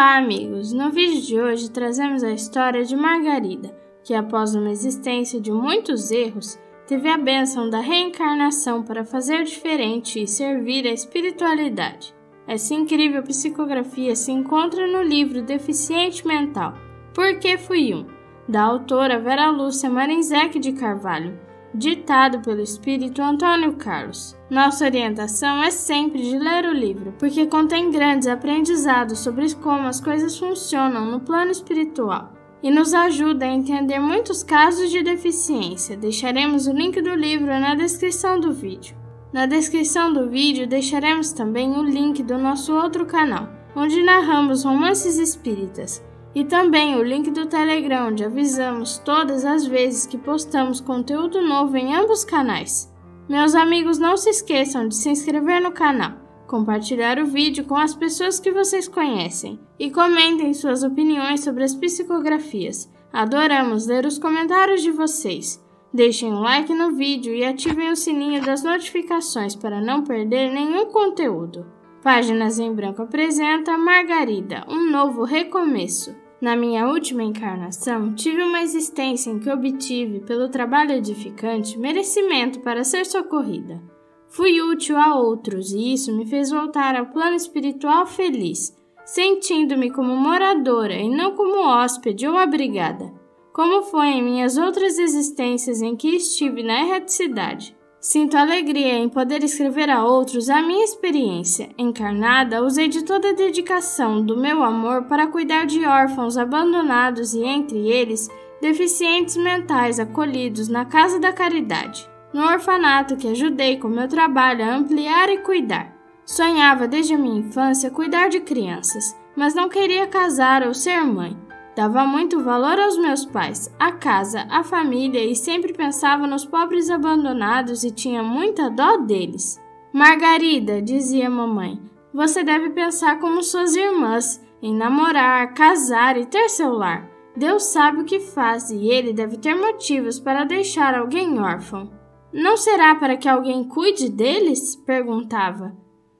Olá, amigos! No vídeo de hoje trazemos a história de Margarida, que após uma existência de muitos erros, teve a bênção da reencarnação para fazer diferente e servir a espiritualidade. Essa incrível psicografia se encontra no livro Deficiente Mental, Por que Fui Um, da autora Vera Lúcia Marinzec de Carvalho, ditado pelo espírito Antônio Carlos. Nossa orientação é sempre de ler o livro, porque contém grandes aprendizados sobre como as coisas funcionam no plano espiritual e nos ajuda a entender muitos casos de deficiência. Deixaremos o link do livro na descrição do vídeo. Na descrição do vídeo deixaremos também o link do nosso outro canal, onde narramos romances espíritas e também o link do Telegram, onde avisamos todas as vezes que postamos conteúdo novo em ambos canais. Meus amigos, não se esqueçam de se inscrever no canal, compartilhar o vídeo com as pessoas que vocês conhecem e comentem suas opiniões sobre as psicografias. Adoramos ler os comentários de vocês. Deixem um like no vídeo e ativem o sininho das notificações para não perder nenhum conteúdo. Páginas em Branco apresenta Margarida, um novo recomeço. Na minha última encarnação, tive uma existência em que obtive, pelo trabalho edificante, merecimento para ser socorrida. Fui útil a outros e isso me fez voltar ao plano espiritual feliz, sentindo-me como moradora e não como hóspede ou abrigada, como foi em minhas outras existências em que estive na erraticidade. Sinto alegria em poder escrever a outros a minha experiência. Encarnada, usei de toda a dedicação do meu amor para cuidar de órfãos abandonados e, entre eles, deficientes mentais acolhidos na Casa da Caridade, no orfanato que ajudei com meu trabalho a ampliar e cuidar. Sonhava desde a minha infância cuidar de crianças, mas não queria casar ou ser mãe. Dava muito valor aos meus pais, à casa, à família e sempre pensava nos pobres abandonados e tinha muita dó deles. Margarida, dizia mamãe, você deve pensar como suas irmãs, em namorar, casar e ter seu lar. Deus sabe o que faz e ele deve ter motivos para deixar alguém órfão. Não será para que alguém cuide deles? perguntava.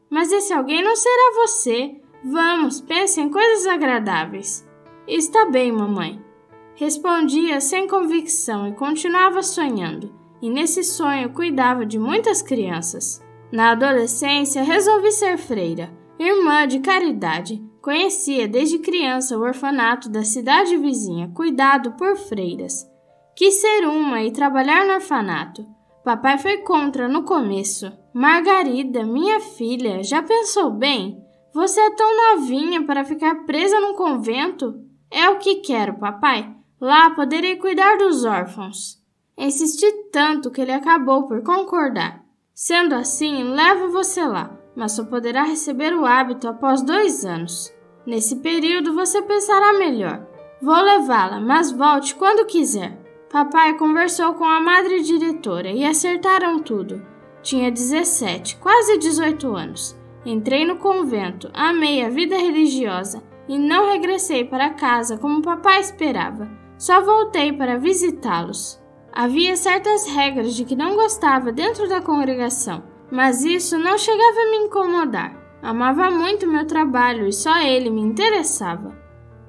Mas esse alguém não será você. Vamos, pense em coisas agradáveis. Está bem, mamãe. Respondia sem convicção e continuava sonhando, e nesse sonho cuidava de muitas crianças. Na adolescência, resolvi ser freira, irmã de caridade. Conhecia desde criança o orfanato da cidade vizinha, cuidado por freiras. Quis ser uma e trabalhar no orfanato. Papai foi contra no começo. Margarida, minha filha, já pensou bem? Você é tão novinha para ficar presa num convento? É o que quero, papai. Lá poderei cuidar dos órfãos. Insisti tanto que ele acabou por concordar. Sendo assim, levo você lá, mas só poderá receber o hábito após dois anos. Nesse período você pensará melhor. Vou levá-la, mas volte quando quiser. Papai conversou com a madre diretora e acertaram tudo. Tinha 17, quase 18 anos. Entrei no convento, amei a vida religiosa e não regressei para casa como papai esperava. Só voltei para visitá-los. Havia certas regras de que não gostava dentro da congregação, mas isso não chegava a me incomodar. Amava muito meu trabalho e só ele me interessava.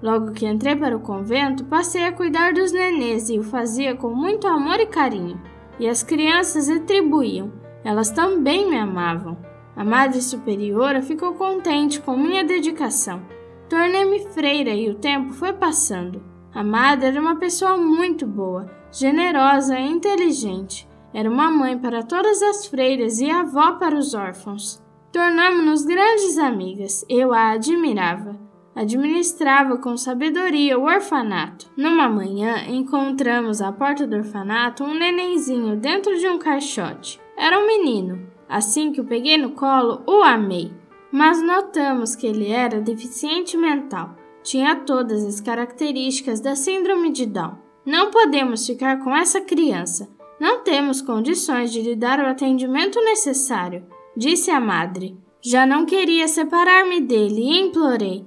Logo que entrei para o convento, passei a cuidar dos nenês e o fazia com muito amor e carinho. E as crianças retribuíam, elas também me amavam. A Madre Superiora ficou contente com minha dedicação Tornei-me freira e o tempo foi passando. A madre era uma pessoa muito boa, generosa e inteligente. Era uma mãe para todas as freiras e avó para os órfãos. Tornamos-nos grandes amigas. Eu a admirava. Administrava com sabedoria o orfanato. Numa manhã, encontramos à porta do orfanato um nenenzinho dentro de um caixote. Era um menino. Assim que o peguei no colo, o amei mas notamos que ele era deficiente mental. Tinha todas as características da síndrome de Down. Não podemos ficar com essa criança. Não temos condições de lhe dar o atendimento necessário, disse a madre. Já não queria separar-me dele e implorei.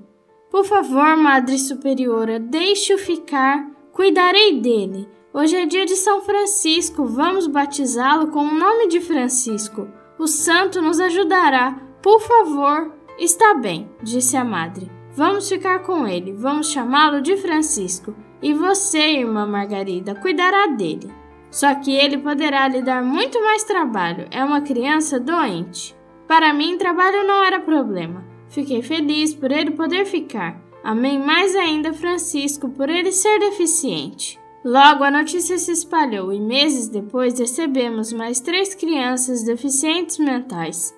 Por favor, Madre Superiora, deixe-o ficar. Cuidarei dele. Hoje é dia de São Francisco. Vamos batizá-lo com o nome de Francisco. O santo nos ajudará. Por favor. Está bem, disse a madre. Vamos ficar com ele, vamos chamá-lo de Francisco. E você, irmã Margarida, cuidará dele. Só que ele poderá lhe dar muito mais trabalho, é uma criança doente. Para mim, trabalho não era problema. Fiquei feliz por ele poder ficar. Amei mais ainda Francisco por ele ser deficiente. Logo a notícia se espalhou e meses depois recebemos mais três crianças deficientes mentais.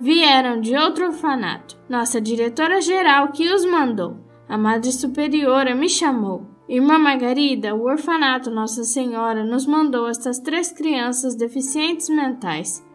Vieram de outro orfanato. Nossa diretora geral que os mandou. A Madre Superiora me chamou. Irmã Margarida, o orfanato Nossa Senhora nos mandou estas três crianças deficientes mentais.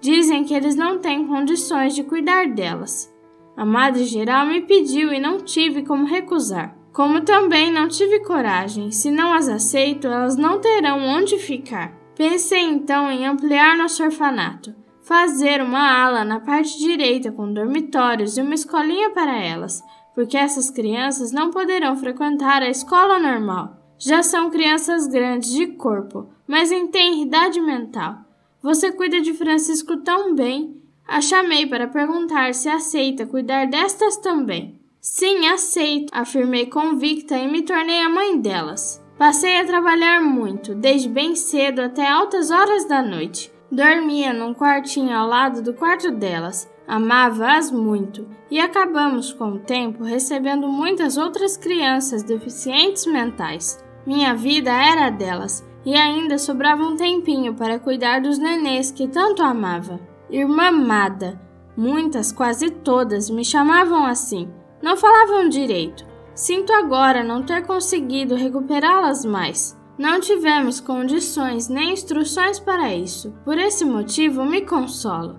Dizem que eles não têm condições de cuidar delas. A Madre Geral me pediu e não tive como recusar. Como também não tive coragem, se não as aceito, elas não terão onde ficar. Pensei então em ampliar nosso orfanato, fazer uma ala na parte direita com dormitórios e uma escolinha para elas, porque essas crianças não poderão frequentar a escola normal. Já são crianças grandes de corpo, mas em idade mental. Você cuida de Francisco tão bem. A chamei para perguntar se aceita cuidar destas também. Sim, aceito, afirmei convicta e me tornei a mãe delas. Passei a trabalhar muito, desde bem cedo até altas horas da noite. Dormia num quartinho ao lado do quarto delas. Amava-as muito e acabamos com o tempo recebendo muitas outras crianças deficientes mentais. Minha vida era delas e ainda sobrava um tempinho para cuidar dos nenês que tanto amava. Irmã amada, muitas, quase todas, me chamavam assim. Não falavam direito. Sinto agora não ter conseguido recuperá-las mais. Não tivemos condições nem instruções para isso. Por esse motivo, me consolo.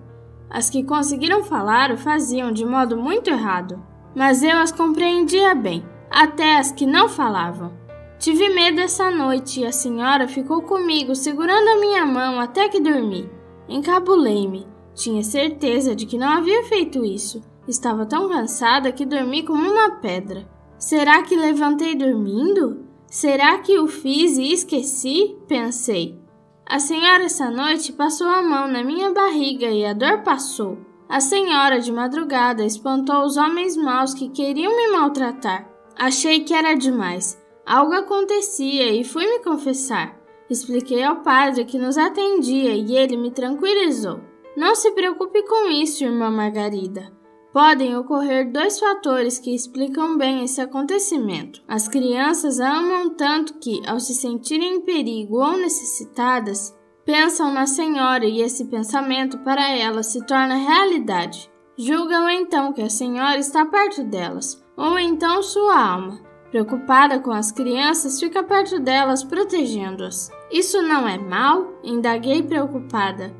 As que conseguiram falar o faziam de modo muito errado, mas eu as compreendia bem, até as que não falavam. Tive medo essa noite e a senhora ficou comigo segurando a minha mão até que dormi. Encabulei-me. Tinha certeza de que não havia feito isso. Estava tão cansada que dormi como uma pedra. Será que levantei dormindo? Será que o fiz e esqueci? Pensei. A senhora essa noite passou a mão na minha barriga e a dor passou. A senhora de madrugada espantou os homens maus que queriam me maltratar. Achei que era demais. Algo acontecia e fui me confessar. Expliquei ao padre que nos atendia e ele me tranquilizou. Não se preocupe com isso, irmã Margarida. Podem ocorrer dois fatores que explicam bem esse acontecimento. As crianças amam tanto que, ao se sentirem em perigo ou necessitadas, pensam na Senhora e esse pensamento para elas se torna realidade. Julgam então que a Senhora está perto delas, ou então sua alma, Preocupada com as crianças, fica perto delas, protegendo-as. Isso não é mal? Indaguei preocupada.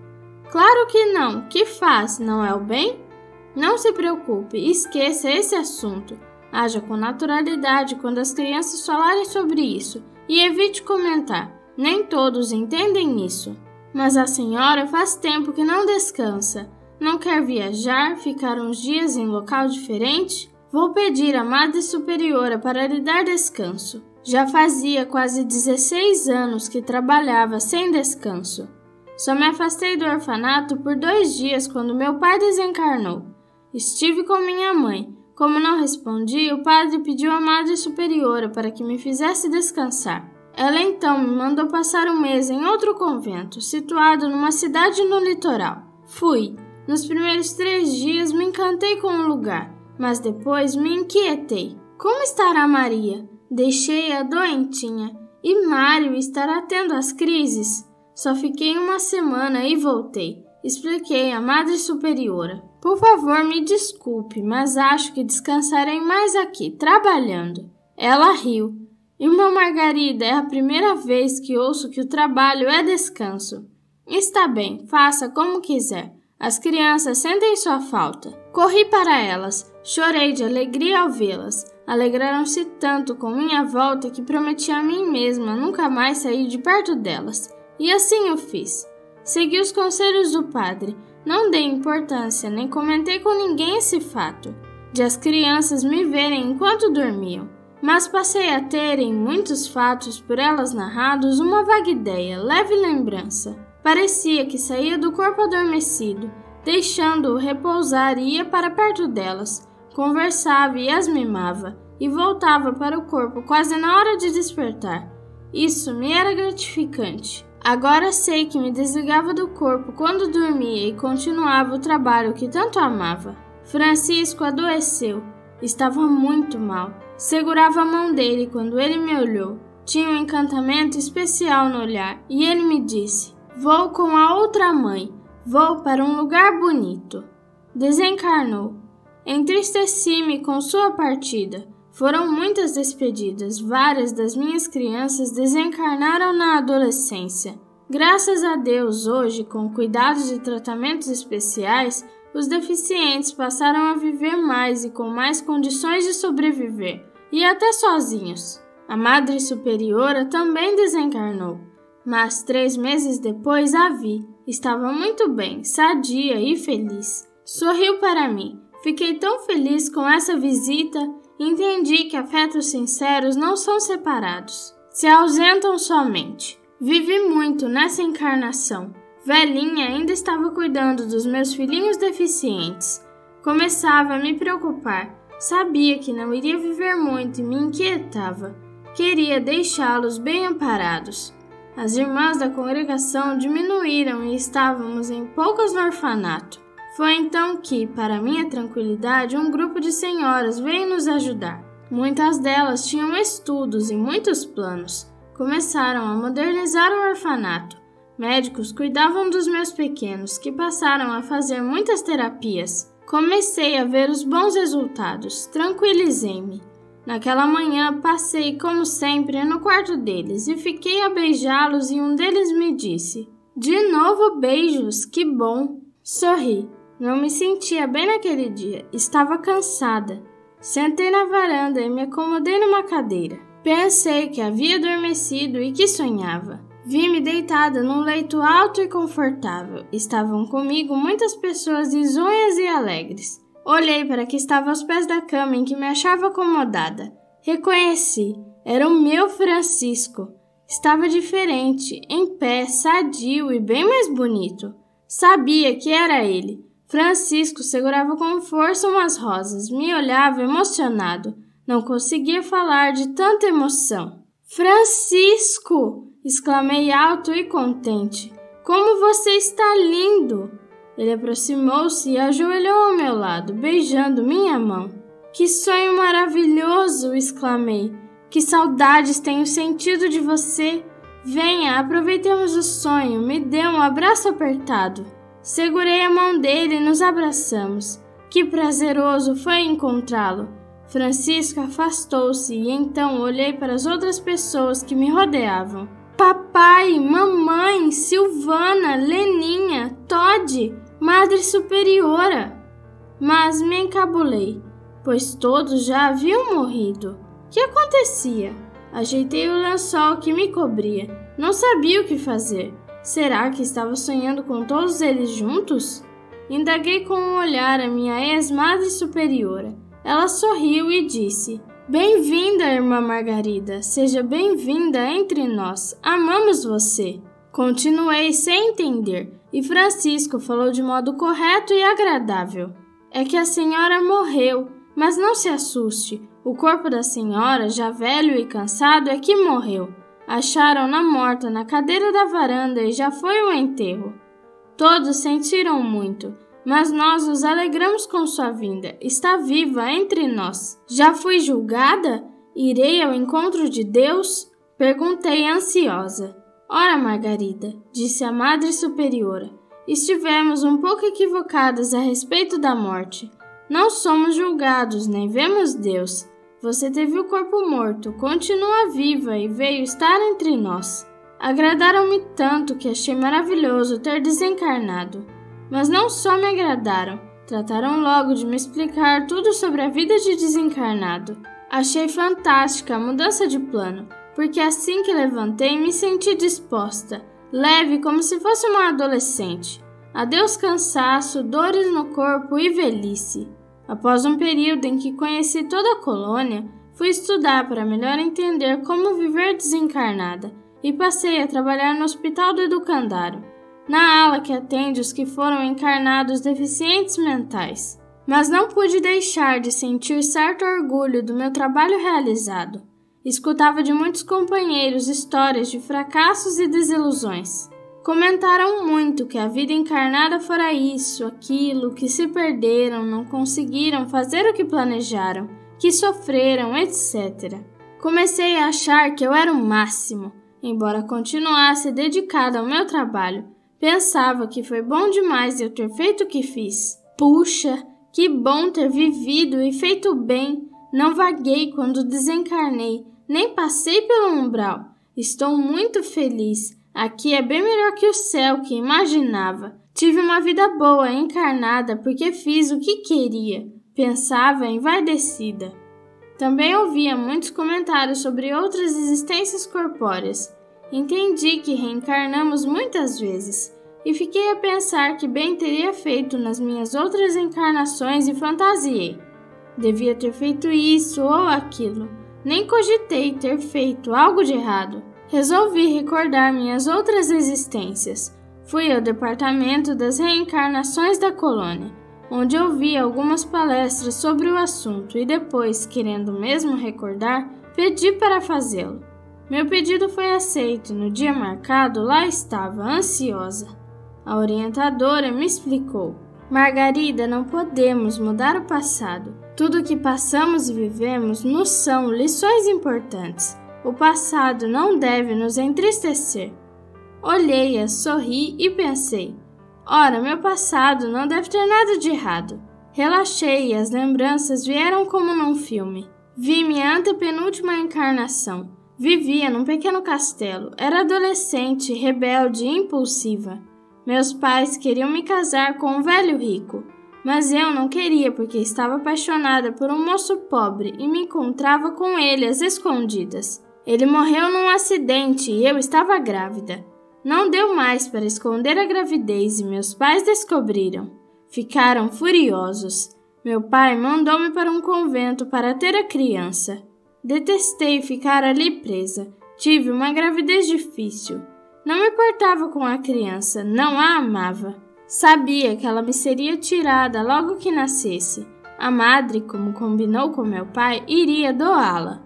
Claro que não. Que faz? Não é o bem? Não se preocupe, esqueça esse assunto. Haja com naturalidade quando as crianças falarem sobre isso e evite comentar. Nem todos entendem isso. Mas a senhora faz tempo que não descansa. Não quer viajar, ficar uns dias em local diferente? Vou pedir à Madre Superiora para lhe dar descanso. Já fazia quase 16 anos que trabalhava sem descanso. Só me afastei do orfanato por dois dias quando meu pai desencarnou. Estive com minha mãe. Como não respondi, o padre pediu à Madre Superiora para que me fizesse descansar. Ela então me mandou passar um mês em outro convento, situado numa cidade no litoral. Fui. Nos primeiros três dias me encantei com o lugar mas depois me inquietei. Como estará Maria? Deixei-a doentinha. E Mário estará tendo as crises? Só fiquei uma semana e voltei. Expliquei à Madre Superiora. Por favor, me desculpe, mas acho que descansarei mais aqui, trabalhando. Ela riu. Irmã Margarida, é a primeira vez que ouço que o trabalho é descanso. Está bem, faça como quiser. As crianças sentem sua falta. Corri para elas, chorei de alegria ao vê-las. Alegraram-se tanto com minha volta que prometi a mim mesma nunca mais sair de perto delas. E assim o fiz. Segui os conselhos do padre, não dei importância nem comentei com ninguém esse fato, de as crianças me verem enquanto dormiam. Mas passei a ter, em muitos fatos por elas narrados, uma vaga ideia, leve lembrança. Parecia que saía do corpo adormecido, deixando-o repousar e ia para perto delas, conversava e as mimava, e voltava para o corpo quase na hora de despertar. Isso me era gratificante. Agora sei que me desligava do corpo quando dormia e continuava o trabalho que tanto amava. Francisco adoeceu. Estava muito mal. Segurava a mão dele quando ele me olhou. Tinha um encantamento especial no olhar e ele me disse: Vou com a outra mãe. Vou para um lugar bonito. Desencarnou. Entristeci-me com sua partida. Foram muitas despedidas, várias das minhas crianças desencarnaram na adolescência. Graças a Deus, hoje, com cuidados e tratamentos especiais, os deficientes passaram a viver mais e com mais condições de sobreviver, e até sozinhos. A Madre Superiora também desencarnou, mas três meses depois a vi. Estava muito bem, sadia e feliz. Sorriu para mim. Fiquei tão feliz com essa visita entendi que afetos sinceros não são separados, se ausentam somente. Vivi muito nessa encarnação. Velhinha ainda estava cuidando dos meus filhinhos deficientes. Começava a me preocupar. Sabia que não iria viver muito e me inquietava. Queria deixá-los bem amparados. As irmãs da congregação diminuíram e estávamos em poucas no orfanato. Foi então que, para minha tranquilidade, um grupo de senhoras veio nos ajudar. Muitas delas tinham estudos e muitos planos. Começaram a modernizar o orfanato. Médicos cuidavam dos meus pequenos, que passaram a fazer muitas terapias. Comecei a ver os bons resultados, tranquilizei-me. Naquela manhã passei, como sempre, no quarto deles e fiquei a beijá-los e um deles me disse: De novo beijos, que bom! Sorri. Não me sentia bem naquele dia, estava cansada. Sentei na varanda e me acomodei numa cadeira. Pensei que havia adormecido e que sonhava. Vi-me deitada num leito alto e confortável. Estavam comigo muitas pessoas risonhas e alegres. Olhei para que estava aos pés da cama em que me achava acomodada. Reconheci. Era o meu Francisco. Estava diferente, em pé, sadio e bem mais bonito. Sabia que era ele. Francisco segurava com força umas rosas, me olhava emocionado. Não conseguia falar de tanta emoção. Francisco! exclamei alto e contente. Como você está lindo! Ele aproximou-se e ajoelhou ao meu lado, beijando minha mão. Que sonho maravilhoso! exclamei. Que saudades tenho sentido de você! Venha, aproveitemos o sonho, me dê um abraço apertado. Segurei a mão dele e nos abraçamos. Que prazeroso foi encontrá-lo. Francisco afastou-se e então olhei para as outras pessoas que me rodeavam. Papai, mamãe, Silvana, Leninha, Todd, Madre Superiora. Mas me encabulei, pois todos já haviam morrido. Que acontecia? Ajeitei o lençol que me cobria. Não sabia o que fazer. Será que estava sonhando com todos eles juntos? Indaguei com um olhar a minha ex-madre superiora. Ela sorriu e disse: Bem-vinda, irmã Margarida. Seja bem-vinda entre nós. Amamos você. Continuei sem entender, e Francisco falou de modo correto e agradável. É que a senhora morreu, mas não se assuste. O corpo da senhora, já velho e cansado, é que morreu. Acharam-na morta na cadeira da varanda e já foi o enterro. Todos sentiram muito, mas nós nos alegramos com sua vinda. Está viva entre nós. Já fui julgada? Irei ao encontro de Deus? Perguntei ansiosa. Ora, Margarida, disse a Madre Superiora, estivemos um pouco equivocadas a respeito da morte. Não somos julgados, nem vemos Deus. Você teve o corpo morto, continua viva e veio estar entre nós. Agradaram-me tanto que achei maravilhoso ter desencarnado. Mas não só me agradaram, trataram logo de me explicar tudo sobre a vida de desencarnado. Achei fantástica a mudança de plano, porque assim que levantei me senti disposta, leve como se fosse uma adolescente. Adeus cansaço, dores no corpo e velhice. Após um período em que conheci toda a colônia, fui estudar para melhor entender como viver desencarnada e passei a trabalhar no Hospital do Educandário, na ala que atende os que foram encarnados deficientes mentais. Mas não pude deixar de sentir certo orgulho do meu trabalho realizado. Escutava de muitos companheiros histórias de fracassos e desilusões. Comentaram muito que a vida encarnada fora isso, aquilo, que se perderam, não conseguiram fazer o que planejaram, que sofreram, etc. Comecei a achar que eu era o máximo, embora continuasse dedicada ao meu trabalho. Pensava que foi bom demais eu ter feito o que fiz. Puxa, que bom ter vivido e feito bem. Não vaguei quando desencarnei, nem passei pelo umbral. Estou muito feliz. Aqui é bem melhor que o céu que imaginava. Tive uma vida boa encarnada porque fiz o que queria. Pensava envaidecida. Também ouvia muitos comentários sobre outras existências corpóreas. Entendi que reencarnamos muitas vezes e fiquei a pensar que bem teria feito nas minhas outras encarnações e fantasiei. Devia ter feito isso ou aquilo. Nem cogitei ter feito algo de errado. Resolvi recordar minhas outras existências. Fui ao departamento das reencarnações da colônia, onde ouvi algumas palestras sobre o assunto e depois, querendo mesmo recordar, pedi para fazê-lo. Meu pedido foi aceito. No dia marcado, lá estava, ansiosa. A orientadora me explicou: Margarida, não podemos mudar o passado. Tudo o que passamos e vivemos nos são lições importantes. O passado não deve nos entristecer. Olhei-a, sorri e pensei: ora, meu passado não deve ter nada de errado. Relaxei e as lembranças vieram como num filme. Vi minha antepenúltima encarnação. Vivia num pequeno castelo. Era adolescente, rebelde e impulsiva. Meus pais queriam me casar com um velho rico, mas eu não queria porque estava apaixonada por um moço pobre e me encontrava com ele às escondidas. Ele morreu num acidente e eu estava grávida. Não deu mais para esconder a gravidez e meus pais descobriram. Ficaram furiosos. Meu pai mandou-me para um convento para ter a criança. Detestei ficar ali presa. Tive uma gravidez difícil. Não me importava com a criança, não a amava. Sabia que ela me seria tirada logo que nascesse. A madre, como combinou com meu pai, iria doá-la.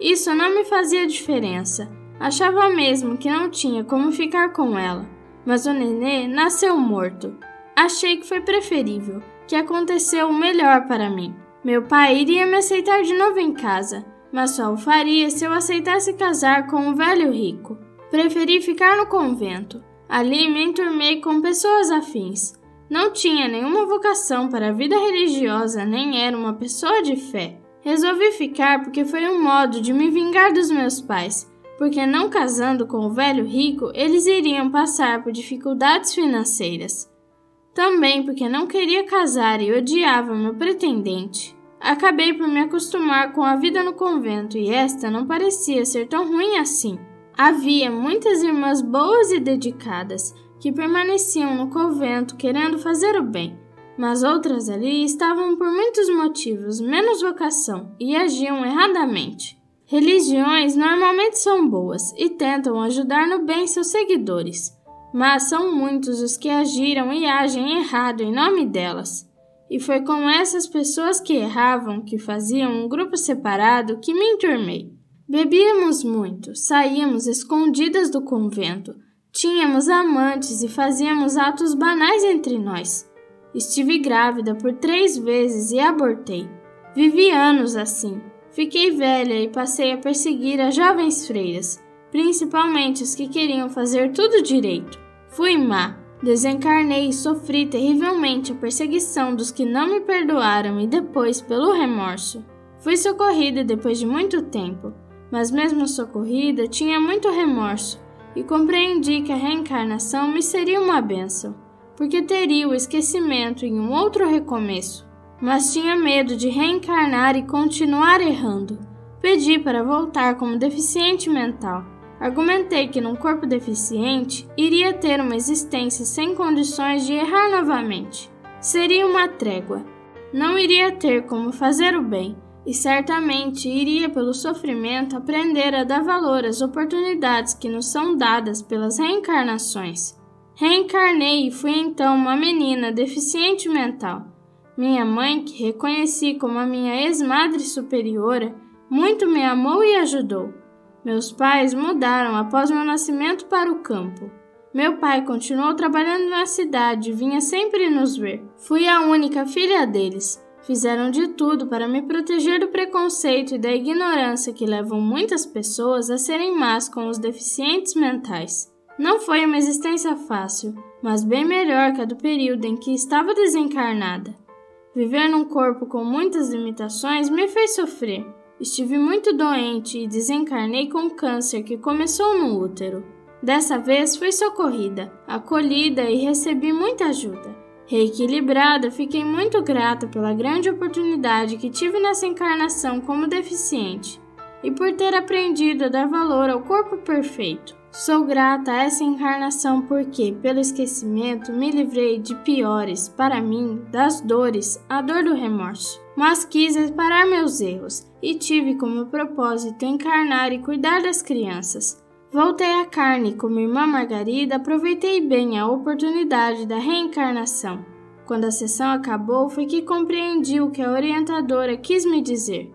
Isso não me fazia diferença. Achava mesmo que não tinha como ficar com ela. Mas o nenê nasceu morto. Achei que foi preferível, que aconteceu o melhor para mim. Meu pai iria me aceitar de novo em casa, mas só o faria se eu aceitasse casar com um velho rico. Preferi ficar no convento. Ali me enturmei com pessoas afins. Não tinha nenhuma vocação para a vida religiosa, nem era uma pessoa de fé. Resolvi ficar porque foi um modo de me vingar dos meus pais, porque não casando com o velho rico, eles iriam passar por dificuldades financeiras. Também porque não queria casar e odiava meu pretendente. Acabei por me acostumar com a vida no convento e esta não parecia ser tão ruim assim. Havia muitas irmãs boas e dedicadas que permaneciam no convento querendo fazer o bem, mas outras ali estavam por muitos motivos menos vocação e agiam erradamente. Religiões normalmente são boas e tentam ajudar no bem seus seguidores, mas são muitos os que agiram e agem errado em nome delas. E foi com essas pessoas que erravam, que faziam um grupo separado, que me enturmei. Bebíamos muito, saíamos escondidas do convento, tínhamos amantes e fazíamos atos banais entre nós. Estive grávida por três vezes e abortei. Vivi anos assim. Fiquei velha e passei a perseguir as jovens freiras, principalmente as que queriam fazer tudo direito. Fui má, desencarnei e sofri terrivelmente a perseguição dos que não me perdoaram e depois pelo remorso. Fui socorrida depois de muito tempo mas mesmo socorrida, tinha muito remorso e compreendi que a reencarnação me seria uma benção, porque teria o esquecimento em um outro recomeço. Mas tinha medo de reencarnar e continuar errando. Pedi para voltar como deficiente mental. Argumentei que num corpo deficiente iria ter uma existência sem condições de errar novamente. Seria uma trégua. Não iria ter como fazer o bem e certamente iria pelo sofrimento aprender a dar valor às oportunidades que nos são dadas pelas reencarnações. Reencarnei e fui então uma menina deficiente mental. Minha mãe, que reconheci como a minha ex-madre superiora, muito me amou e ajudou. Meus pais mudaram após meu nascimento para o campo. Meu pai continuou trabalhando na cidade e vinha sempre nos ver. Fui a única filha deles. Fizeram de tudo para me proteger do preconceito e da ignorância que levam muitas pessoas a serem más com os deficientes mentais. Não foi uma existência fácil, mas bem melhor que a do período em que estava desencarnada. Viver num corpo com muitas limitações me fez sofrer. Estive muito doente e desencarnei com câncer que começou no útero. Dessa vez fui socorrida, acolhida e recebi muita ajuda. Reequilibrada, fiquei muito grata pela grande oportunidade que tive nessa encarnação como deficiente e por ter aprendido a dar valor ao corpo perfeito. Sou grata a essa encarnação porque, pelo esquecimento, me livrei de piores, para mim, das dores, a dor do remorso. Mas quis reparar meus erros e tive como propósito encarnar e cuidar das crianças. Voltei à carne como irmã Margarida, aproveitei bem a oportunidade da reencarnação. Quando a sessão acabou, foi que compreendi o que a orientadora quis me dizer.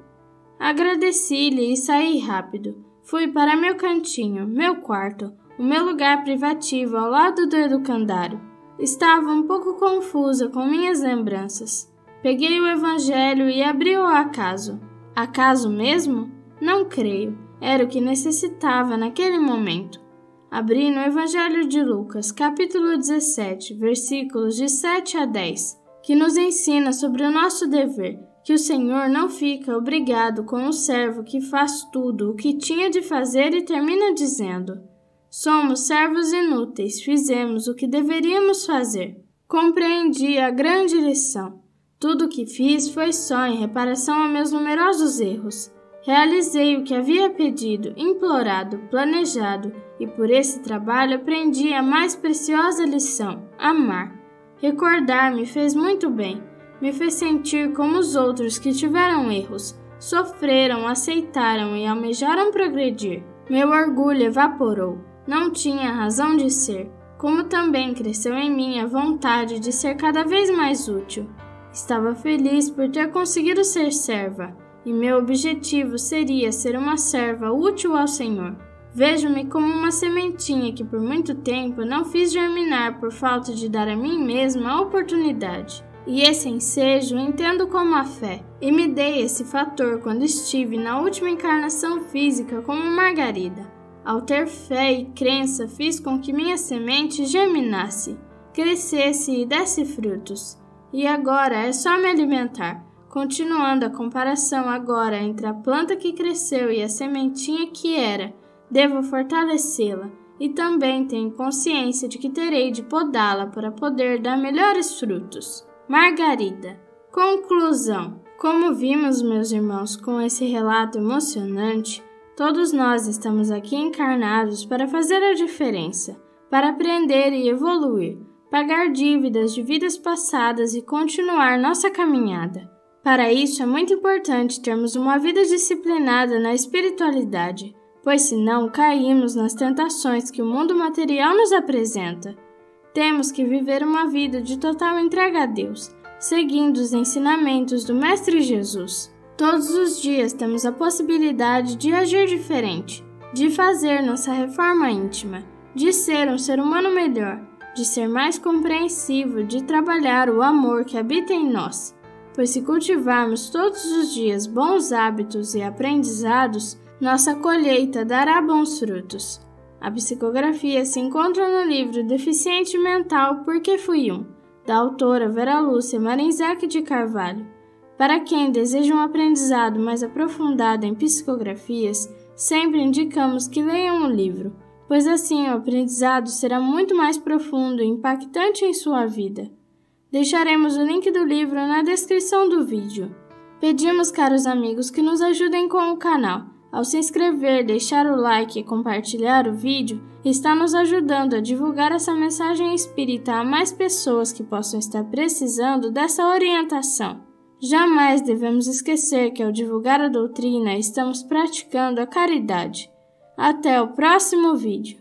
Agradeci-lhe e saí rápido Fui para meu cantinho, meu quarto, o meu lugar privativo ao lado do educandário. Estava um pouco confusa com minhas lembranças. Peguei o evangelho e abri-o acaso. Acaso mesmo? Não creio. Era o que necessitava naquele momento. Abri no Evangelho de Lucas, capítulo 17, versículos de 7 a 10, que nos ensina sobre o nosso dever que o Senhor não fica obrigado com o servo que faz tudo o que tinha de fazer e termina dizendo: Somos servos inúteis, fizemos o que deveríamos fazer. Compreendi a grande lição. Tudo o que fiz foi só em reparação a meus numerosos erros. Realizei o que havia pedido, implorado, planejado, e por esse trabalho aprendi a mais preciosa lição: amar. Recordar me fez muito bem me fez sentir como os outros que tiveram erros, sofreram, aceitaram e almejaram progredir. Meu orgulho evaporou, não tinha razão de ser, como também cresceu em mim a vontade de ser cada vez mais útil. Estava feliz por ter conseguido ser serva, e meu objetivo seria ser uma serva útil ao Senhor. Vejo-me como uma sementinha que por muito tempo não fiz germinar por falta de dar a mim mesma a oportunidade. E esse ensejo entendo como a fé, e me dei esse fator quando estive na última encarnação física como Margarida. Ao ter fé e crença, fiz com que minha semente germinasse, crescesse e desse frutos. E agora é só me alimentar, continuando a comparação agora entre a planta que cresceu e a sementinha que era. Devo fortalecê-la e também tenho consciência de que terei de podá-la para poder dar melhores frutos. Margarida. Conclusão: Como vimos, meus irmãos, com esse relato emocionante, todos nós estamos aqui encarnados para fazer a diferença, para aprender e evoluir, pagar dívidas de vidas passadas e continuar nossa caminhada. Para isso é muito importante termos uma vida disciplinada na espiritualidade, pois senão caímos nas tentações que o mundo material nos apresenta. Temos que viver uma vida de total entrega a Deus, seguindo os ensinamentos do Mestre Jesus. Todos os dias temos a possibilidade de agir diferente, de fazer nossa reforma íntima, de ser um ser humano melhor, de ser mais compreensivo, de trabalhar o amor que habita em nós. Pois se cultivarmos todos os dias bons hábitos e aprendizados, nossa colheita dará bons frutos. A psicografia se encontra no livro Deficiente Mental Porque Fui Um, da autora Vera Lúcia Marinzec de Carvalho. Para quem deseja um aprendizado mais aprofundado em psicografias, sempre indicamos que leiam o livro, pois assim o aprendizado será muito mais profundo e impactante em sua vida. Deixaremos o link do livro na descrição do vídeo. Pedimos, caros amigos, que nos ajudem com o canal ao se inscrever, deixar o like e compartilhar o vídeo, está nos ajudando a divulgar essa mensagem espírita a mais pessoas que possam estar precisando dessa orientação. Jamais devemos esquecer que ao divulgar a doutrina estamos praticando a caridade. Até o próximo vídeo.